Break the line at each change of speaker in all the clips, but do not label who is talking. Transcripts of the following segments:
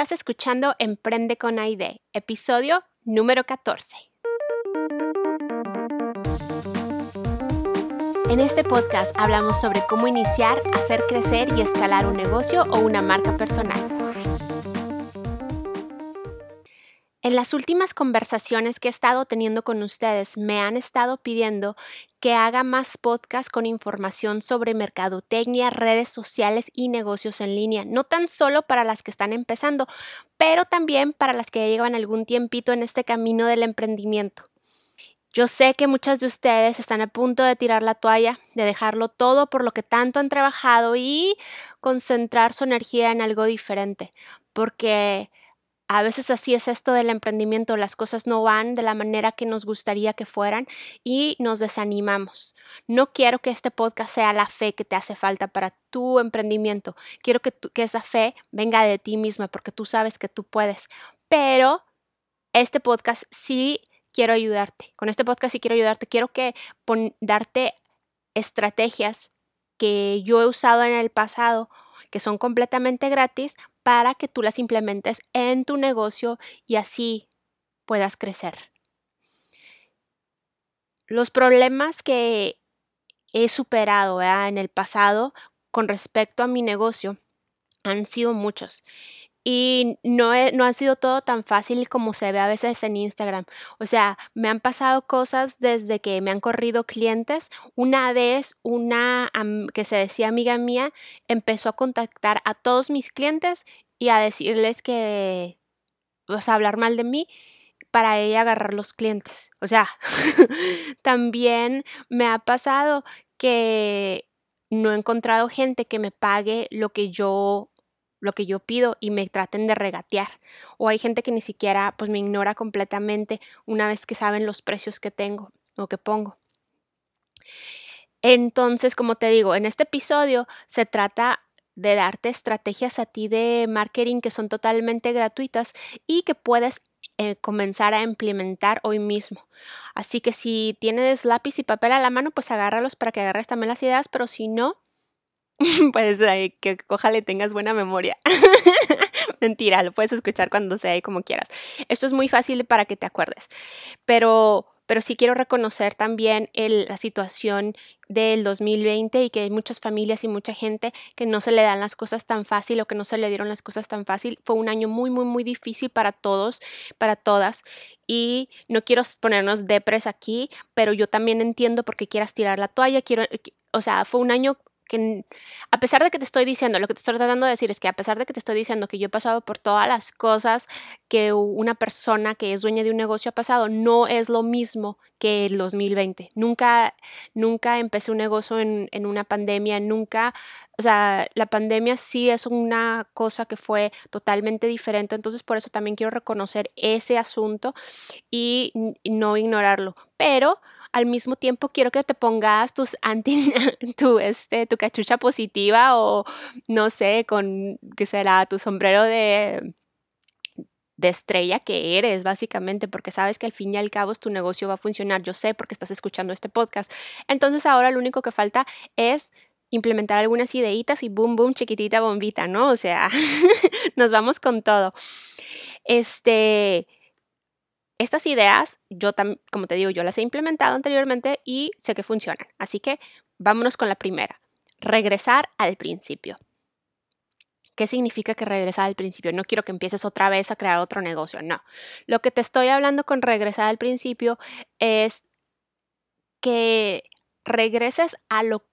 Estás escuchando Emprende con Aide, episodio número 14. En este podcast hablamos sobre cómo iniciar, hacer crecer y escalar un negocio o una marca personal. En las últimas conversaciones que he estado teniendo con ustedes, me han estado pidiendo que haga más podcasts con información sobre mercadotecnia, redes sociales y negocios en línea, no tan solo para las que están empezando, pero también para las que llevan algún tiempito en este camino del emprendimiento. Yo sé que muchas de ustedes están a punto de tirar la toalla, de dejarlo todo por lo que tanto han trabajado y concentrar su energía en algo diferente, porque a veces así es esto del emprendimiento, las cosas no van de la manera que nos gustaría que fueran y nos desanimamos. No quiero que este podcast sea la fe que te hace falta para tu emprendimiento. Quiero que, esa fe venga de ti misma porque tú sabes que tú puedes. Pero este podcast sí quiero ayudarte. Con este podcast sí quiero ayudarte. Quiero que darte estrategias que yo he usado en el pasado que son completamente gratis para que tú las implementes en tu negocio y así puedas crecer. Los problemas que he superado en el pasado con respecto a mi negocio han sido muchos y no, no ha sido todo tan fácil como se ve a veces en Instagram. O sea, me han pasado cosas desde que me han corrido clientes. Una vez, una que se decía amiga mía, empezó a contactar a todos mis clientes y a decirles que, o sea, hablar mal de mí para ella agarrar los clientes. O sea, también me ha pasado que no he encontrado gente que me pague lo que yo lo que yo pido y me traten de regatear. O hay gente que ni siquiera pues me ignora completamente una vez que saben los precios que tengo o que pongo. Entonces, como te digo, en este episodio se trata de darte estrategias a ti de marketing que son totalmente gratuitas y que puedes eh, comenzar a implementar hoy mismo. Así que si tienes lápiz y papel a la mano, pues agárralos para que agarres también las ideas, pero si no, pues que ojalá tengas buena memoria. Mentira, lo puedes escuchar cuando sea y como quieras. Esto es muy fácil para que te acuerdes. Pero, pero sí quiero reconocer también la situación del 2020 y que hay muchas familias y mucha gente que no se le dan las cosas tan fácil o que no se le dieron las cosas tan fácil. Fue un año muy, muy, muy difícil para todos, para todas. Y no quiero ponernos depres aquí, pero yo también entiendo por qué quieras tirar la toalla. Quiero, o sea, fue un año que a pesar de que te estoy diciendo, lo que te estoy tratando de decir es que a pesar de que te estoy diciendo que yo he pasado por todas las cosas que una persona que es dueña de un negocio ha pasado, no es lo mismo que el 2020. Nunca, nunca empecé un negocio en, en una pandemia, nunca, o sea, la pandemia sí es una cosa que fue totalmente diferente, entonces por eso también quiero reconocer ese asunto y no ignorarlo. Pero al mismo tiempo quiero que te pongas tus anti, tu, este, tu cachucha positiva o no sé, con, ¿qué será? Tu sombrero de, de estrella que eres, básicamente, porque sabes que al fin y al cabo tu negocio va a funcionar. Yo sé porque estás escuchando este podcast. Entonces ahora lo único que falta es implementar algunas ideitas y boom, boom, chiquitita bombita, ¿no? O sea, nos vamos con todo. Este, estas ideas, yo como te digo, yo las he implementado anteriormente y sé que funcionan. Así que vámonos con la primera. Regresar al principio. ¿Qué significa que regresar al principio? No quiero que empieces otra vez a crear otro negocio, no. Lo que te estoy hablando con regresar al principio es que regreses a, lo,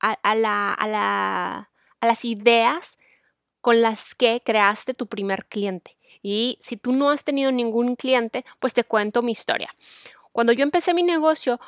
a, la, a, la, a las ideas con las que creaste tu primer cliente. Y si tú no has tenido ningún cliente, pues te cuento mi historia. Cuando yo empecé mi negocio,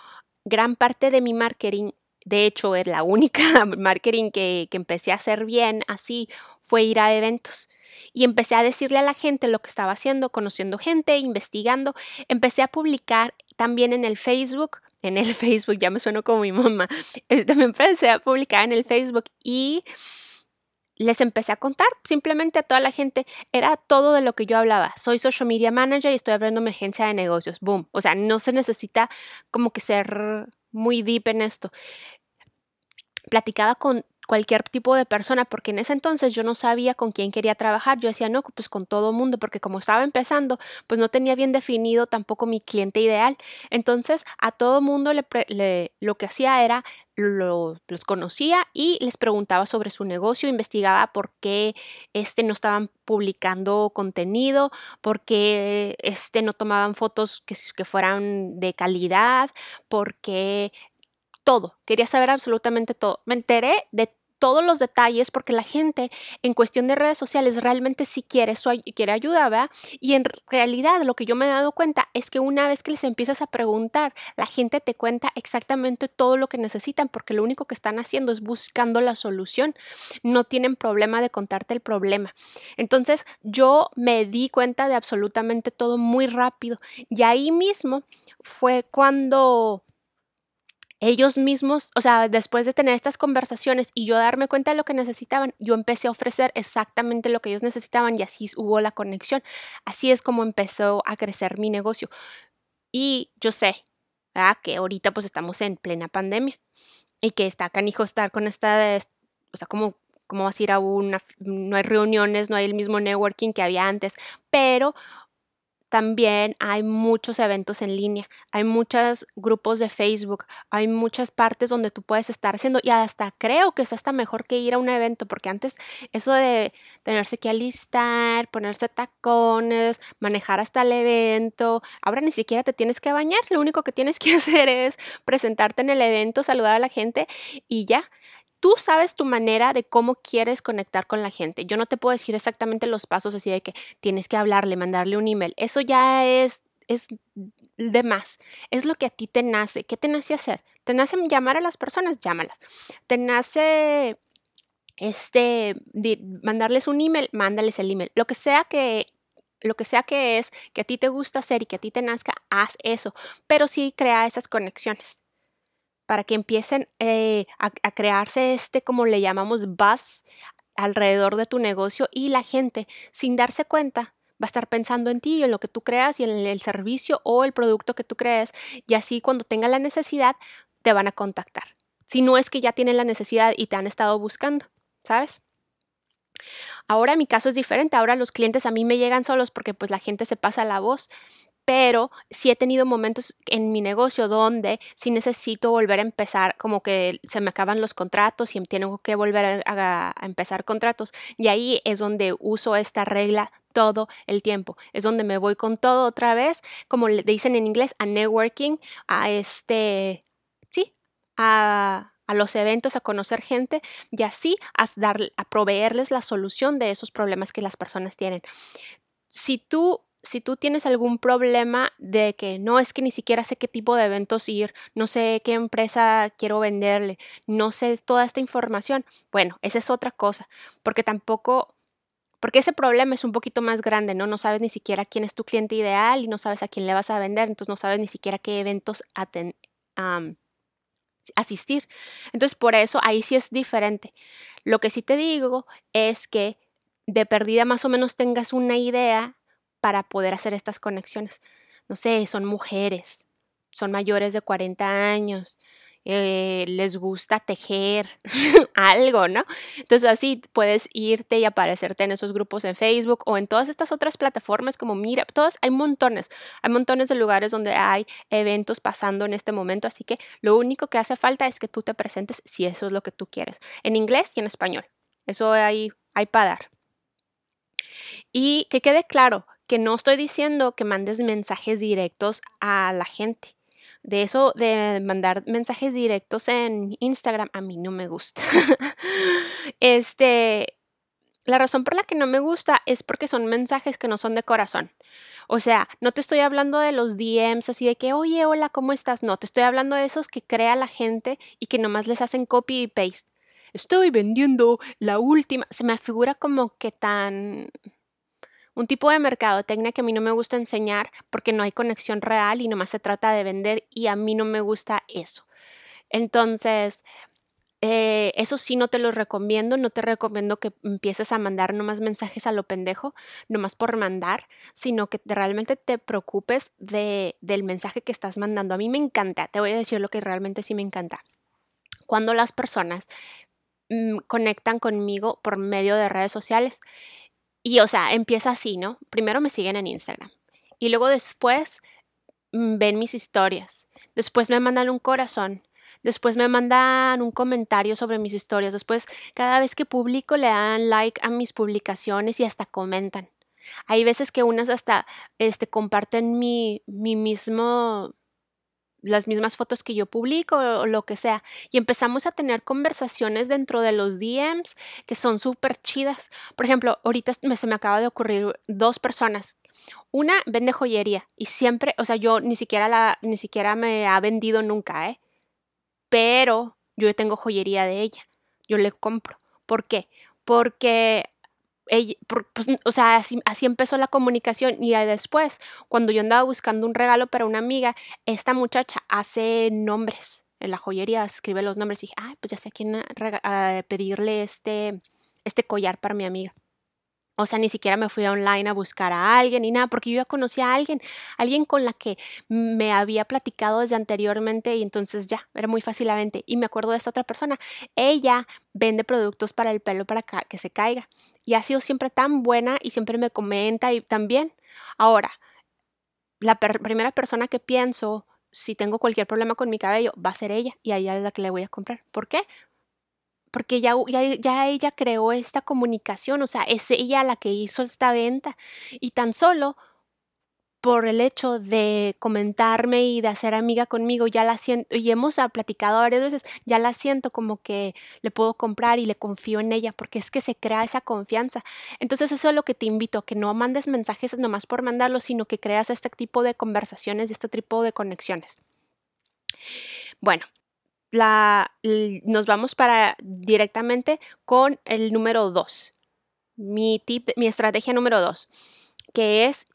gran parte de mi marketing, de hecho es la única marketing que, que empecé a hacer bien así, fue ir a eventos. Y empecé a decirle a la gente lo que estaba haciendo, conociendo gente, investigando. Empecé a publicar también en el Facebook, en el Facebook, ya me sueno como mi mamá. También empecé a publicar en el Facebook y les empecé a contar simplemente a toda la gente. Era todo de lo que yo hablaba. Soy social media manager y estoy abriendo mi agencia de negocios. Boom. O sea, no se necesita como que ser muy deep en esto. Platicaba con, cualquier tipo de persona, porque en ese entonces yo no sabía con quién quería trabajar. Yo decía, no, pues con todo mundo, porque como estaba empezando, pues no tenía bien definido tampoco mi cliente ideal. Entonces, a todo mundo le, lo que hacía era los conocía y les preguntaba sobre su negocio, investigaba por qué este no estaban publicando contenido, por qué este no tomaban fotos que, que fueran de calidad, por qué todo, quería saber absolutamente todo. Me enteré de todos los detalles porque la gente en cuestión de redes sociales realmente sí quiere, quiere ayuda, ¿verdad? Y en realidad lo que yo me he dado cuenta es que una vez que les empiezas a preguntar, la gente te cuenta exactamente todo lo que necesitan porque lo único que están haciendo es buscando la solución. No tienen problema de contarte el problema. Entonces yo me di cuenta de absolutamente todo muy rápido y ahí mismo fue cuando ellos mismos, o sea, después de tener estas conversaciones y yo darme cuenta de lo que necesitaban, yo empecé a ofrecer exactamente lo que ellos necesitaban y así hubo la conexión. Así es como empezó a crecer mi negocio. Y yo sé que ahorita pues estamos en plena pandemia y que está canijo estar con esta, o sea, como cómo vas a ir a una, no hay reuniones, no hay el mismo networking que había antes, pero también hay muchos eventos en línea, hay muchos grupos de Facebook, hay muchas partes donde tú puedes estar haciendo y hasta creo que es hasta mejor que ir a un evento porque antes eso de tenerse que alistar, ponerse tacones, manejar hasta el evento, ahora ni siquiera te tienes que bañar, lo único que tienes que hacer es presentarte en el evento, saludar a la gente y ya tú sabes tu manera de cómo quieres conectar con la gente. Yo no te puedo decir exactamente los pasos así de que tienes que hablarle, mandarle un email. Eso ya es, es de más. Es lo que a ti te nace. ¿Qué te nace hacer? ¿Te nace llamar a las personas? Llámalas. ¿Te nace este, mandarles un email? Mándales el email. Lo que sea que lo que sea que es que a ti te gusta hacer y que a ti te nazca, haz eso, pero sí crea esas conexiones para que empiecen eh, a, crearse este, como le llamamos, buzz alrededor de tu negocio y la gente, sin darse cuenta, va a estar pensando en ti y en lo que tú creas y en el servicio o el producto que tú crees y así cuando tengan la necesidad te van a contactar. Si no es que ya tienen la necesidad y te han estado buscando, ¿sabes? Ahora mi caso es diferente, ahora los clientes a mí me llegan solos porque pues la gente se pasa la voz, pero sí he tenido momentos en mi negocio donde sí necesito volver a empezar, como que se me acaban los contratos y tengo que volver a, empezar contratos. Y ahí es donde uso esta regla todo el tiempo. Es donde me voy con todo otra vez, como le dicen en inglés, a networking, a este, sí, a, a los eventos, a conocer gente y así a, dar, a proveerles la solución de esos problemas que las personas tienen. Si tú si tú tienes algún problema de que no es que ni siquiera sé qué tipo de eventos ir, no sé qué empresa quiero venderle, no sé toda esta información, bueno, esa es otra cosa, porque tampoco, porque ese problema es un poquito más grande, ¿no? No sabes ni siquiera quién es tu cliente ideal y no sabes a quién le vas a vender, entonces no sabes ni siquiera qué eventos asistir. Entonces, por eso ahí sí es diferente. Lo que sí te digo es que de perdida más o menos tengas una idea para poder hacer estas conexiones. No sé, son mujeres, son mayores de 40 años, eh, les gusta tejer algo, ¿no? Entonces así puedes irte y aparecerte en esos grupos en Facebook o en todas estas otras plataformas como Mira, todas, hay montones, hay montones de lugares donde hay eventos pasando en este momento, así que lo único que hace falta es que tú te presentes si eso es lo que tú quieres, en inglés y en español. Eso hay, hay para dar. Y que quede claro, que no estoy diciendo que mandes mensajes directos a la gente. De eso de mandar mensajes directos en Instagram a mí no me gusta. este, la razón por la que no me gusta es porque son mensajes que no son de corazón. O sea, no te estoy hablando de los DMs así de que, oye, hola, ¿cómo estás? No, te estoy hablando de esos que crea la gente y que nomás les hacen copy y paste. Estoy vendiendo la última. Se me figura como que tan un tipo de mercadotecnia que a mí no me gusta enseñar porque no hay conexión real y nomás se trata de vender y a mí no me gusta eso. Entonces, eh, eso sí no te lo recomiendo, no te recomiendo que empieces a mandar nomás mensajes a lo pendejo, nomás por mandar, sino que realmente te preocupes de, del mensaje que estás mandando. A mí me encanta, te voy a decir lo que realmente sí me encanta. Cuando las personas mm, conectan conmigo por medio de redes sociales. Y, o sea, empieza así, ¿no? Primero me siguen en Instagram. Y luego después mm, ven mis historias. Después me mandan un corazón. Después me mandan un comentario sobre mis historias. Después, cada vez que publico, le dan like a mis publicaciones y hasta comentan. Hay veces que unas hasta este, comparten mi, mi mismo las mismas fotos que yo publico o lo que sea. Y empezamos a tener conversaciones dentro de los DMs que son súper chidas. Por ejemplo, ahorita se me acaba de ocurrir dos personas. Una vende joyería y siempre, o sea, yo ni siquiera la, ni siquiera me ha vendido nunca, ¿eh? Pero yo tengo joyería de ella. Yo le compro. ¿Por qué? Porque pues, o sea, así, empezó la comunicación y después, cuando yo andaba buscando un regalo para una amiga, esta muchacha hace nombres en la joyería, escribe los nombres y dije, ay, pues ya sé a quién ah, pedirle este, este collar para mi amiga. O sea, ni siquiera me fui online a buscar a alguien ni nada, porque yo ya conocía a alguien, alguien con la que me había platicado desde anteriormente y entonces ya, era muy fácilmente. Y me acuerdo de esta otra persona, ella vende productos para el pelo para que se caiga y ha sido siempre tan buena y siempre me comenta y también. Ahora, la primera persona que pienso si tengo cualquier problema con mi cabello va a ser ella y a ella es la que le voy a comprar. ¿Por qué? Porque ya, ya, ya ella creó esta comunicación, o sea, es ella la que hizo esta venta y tan solo por el hecho de comentarme y de hacer amiga conmigo, ya la siento, y hemos platicado varias veces, ya la siento como que le puedo comprar y le confío en ella, porque es que se crea esa confianza. Entonces eso es lo que te invito, que no mandes mensajes nomás por mandarlos, sino que creas este tipo de conversaciones y este tipo de conexiones. Bueno, la, nos vamos para directamente con el número dos. Mi tip, mi estrategia número dos, que es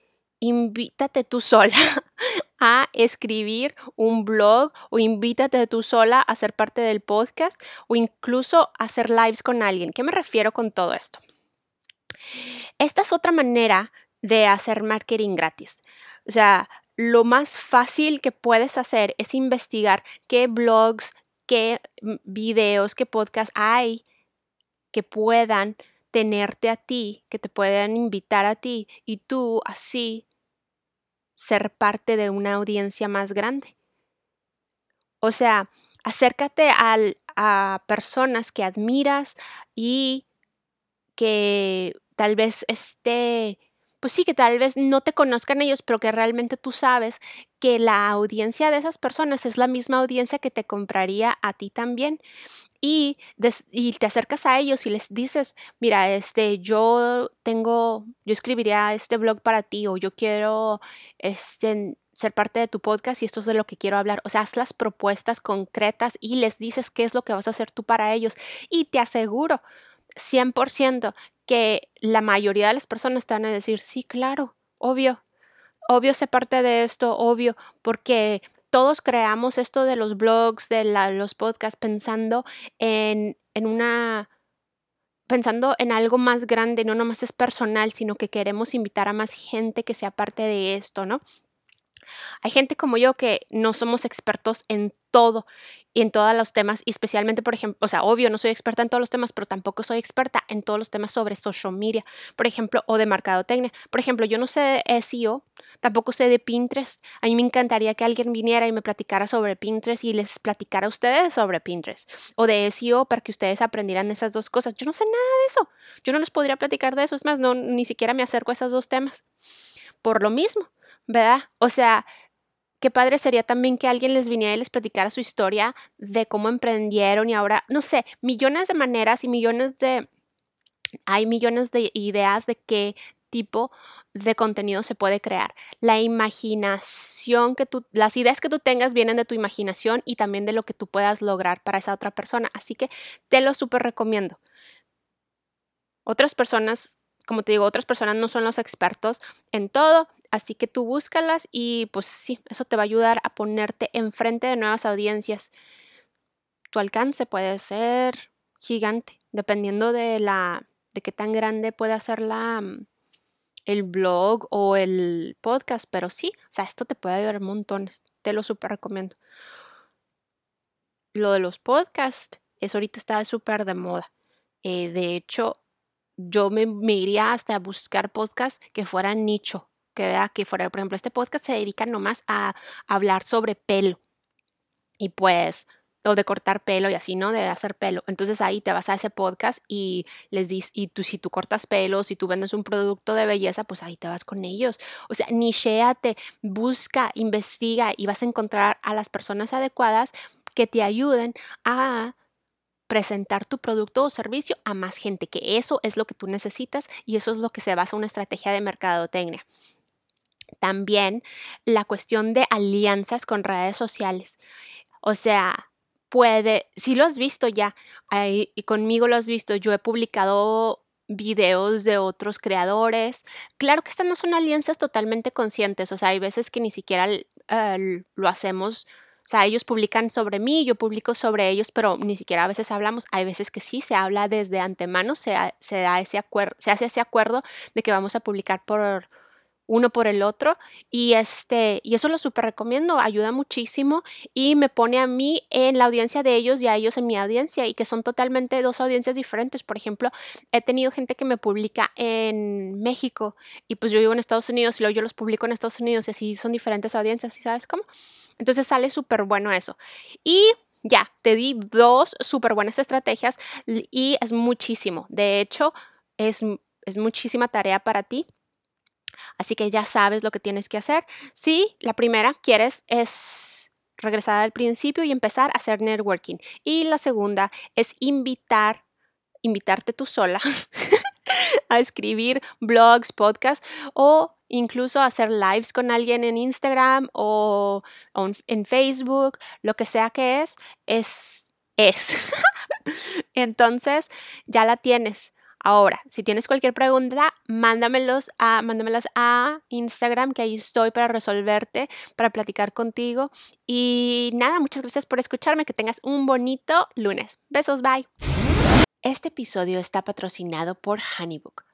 invítate tú sola a escribir un blog o invítate tú sola a ser parte del podcast o incluso a hacer lives con alguien. ¿Qué me refiero con todo esto? Esta es otra manera de hacer marketing gratis. O sea, lo más fácil que puedes hacer es investigar qué blogs, qué videos, qué podcasts hay que puedan tenerte a ti, que te puedan invitar a ti y tú así ser parte de una audiencia más grande. O sea, acércate a personas que admiras y que tal vez esté, pues sí, que tal vez no te conozcan ellos, pero que realmente tú sabes que la audiencia de esas personas es la misma audiencia que te compraría a ti también y, te acercas a ellos y les dices, mira, este, yo tengo, yo escribiría este blog para ti o yo quiero este, ser parte de tu podcast y esto es de lo que quiero hablar. O sea, haz las propuestas concretas y les dices qué es lo que vas a hacer tú para ellos. Y te aseguro 100% que la mayoría de las personas te van a decir, sí, claro, obvio, obvio ser parte de esto, obvio, porque todos creamos esto de los blogs, de los podcasts, pensando en, en una pensando en algo más grande, no nomás es personal, sino que queremos invitar a más gente que sea parte de esto, ¿no? Hay gente como yo que no somos expertos en todo y en todos los temas, y especialmente, por ejemplo, o sea, obvio, no soy experta en todos los temas, pero tampoco soy experta en todos los temas sobre social media, por ejemplo, o de mercadotecnia. Por ejemplo, yo no sé de SEO, tampoco sé de Pinterest. A mí me encantaría que alguien viniera y me platicara sobre Pinterest y les platicara a ustedes sobre Pinterest, o de SEO para que ustedes aprendieran esas dos cosas. Yo no sé nada de eso. Yo no les podría platicar de eso, es más, no, ni siquiera me acerco a esos dos temas. Por lo mismo, ¿verdad? O sea, qué padre sería también que alguien les viniera y les platicara su historia de cómo emprendieron y ahora, no sé, millones de maneras y millones de... Hay millones de ideas de qué tipo de contenido se puede crear. La imaginación que tú, las ideas que tú tengas vienen de tu imaginación y también de lo que tú puedas lograr para esa otra persona. Así que te lo súper recomiendo. Otras personas, como te digo, otras personas no son los expertos en todo Así que tú búscalas y pues sí, eso te va a ayudar a ponerte enfrente de nuevas audiencias. Tu alcance puede ser gigante, dependiendo de la de qué tan grande puede ser la mm, el blog o el podcast, pero sí, o sea, esto te puede ayudar montones, te lo súper recomiendo. Lo de los podcasts eso ahorita está súper de moda. Eh, de hecho, yo me, iría hasta a buscar podcasts que fueran nicho, que, vea que fuera, por ejemplo, este podcast se dedica nomás a hablar sobre pelo. Y pues o de cortar pelo y así, ¿no? De hacer pelo. Entonces ahí te vas a ese podcast y les dices, y tú si tú cortas pelo, si tú vendes un producto de belleza, pues ahí te vas con ellos. O sea, nicheate, busca, investiga y vas a encontrar a las personas adecuadas que te ayuden a presentar tu producto o servicio a más gente, que eso es lo que tú necesitas y eso es lo que se basa en una estrategia de mercadotecnia. También la cuestión de alianzas con redes sociales. O sea, puede, si lo has visto ya, ahí, y conmigo lo has visto, yo he publicado videos de otros creadores. Claro que estas no son alianzas totalmente conscientes, o sea, hay veces que ni siquiera eh, lo hacemos, o sea, ellos publican sobre mí, yo publico sobre ellos, pero ni siquiera a veces hablamos, hay veces que sí, se habla desde antemano, se, da ese se hace ese acuerdo de que vamos a publicar por uno por el otro y este y eso lo súper recomiendo ayuda muchísimo y me pone a mí en la audiencia de ellos y a ellos en mi audiencia y que son totalmente dos audiencias diferentes por ejemplo he tenido gente que me publica en México y pues yo vivo en Estados Unidos y luego yo los publico en Estados Unidos y así son diferentes audiencias ¿y sabes cómo? entonces sale súper bueno eso y ya, te di dos súper buenas estrategias y es muchísimo. De hecho, es, es muchísima tarea para ti Así que ya sabes lo que tienes que hacer. Si la primera quieres es regresar al principio y empezar a hacer networking. Y la segunda es invitar, invitarte tú sola a escribir blogs, podcasts o incluso hacer lives con alguien en Instagram o, en Facebook, lo que sea que es, es, es. Entonces ya la tienes. Ahora, si tienes cualquier pregunta, mándamelos a, mándamelas a Instagram, que ahí estoy para resolverte, para platicar contigo. Y nada, muchas gracias por escucharme. Que tengas un bonito lunes. Besos, bye. Este episodio está patrocinado por Honeybook.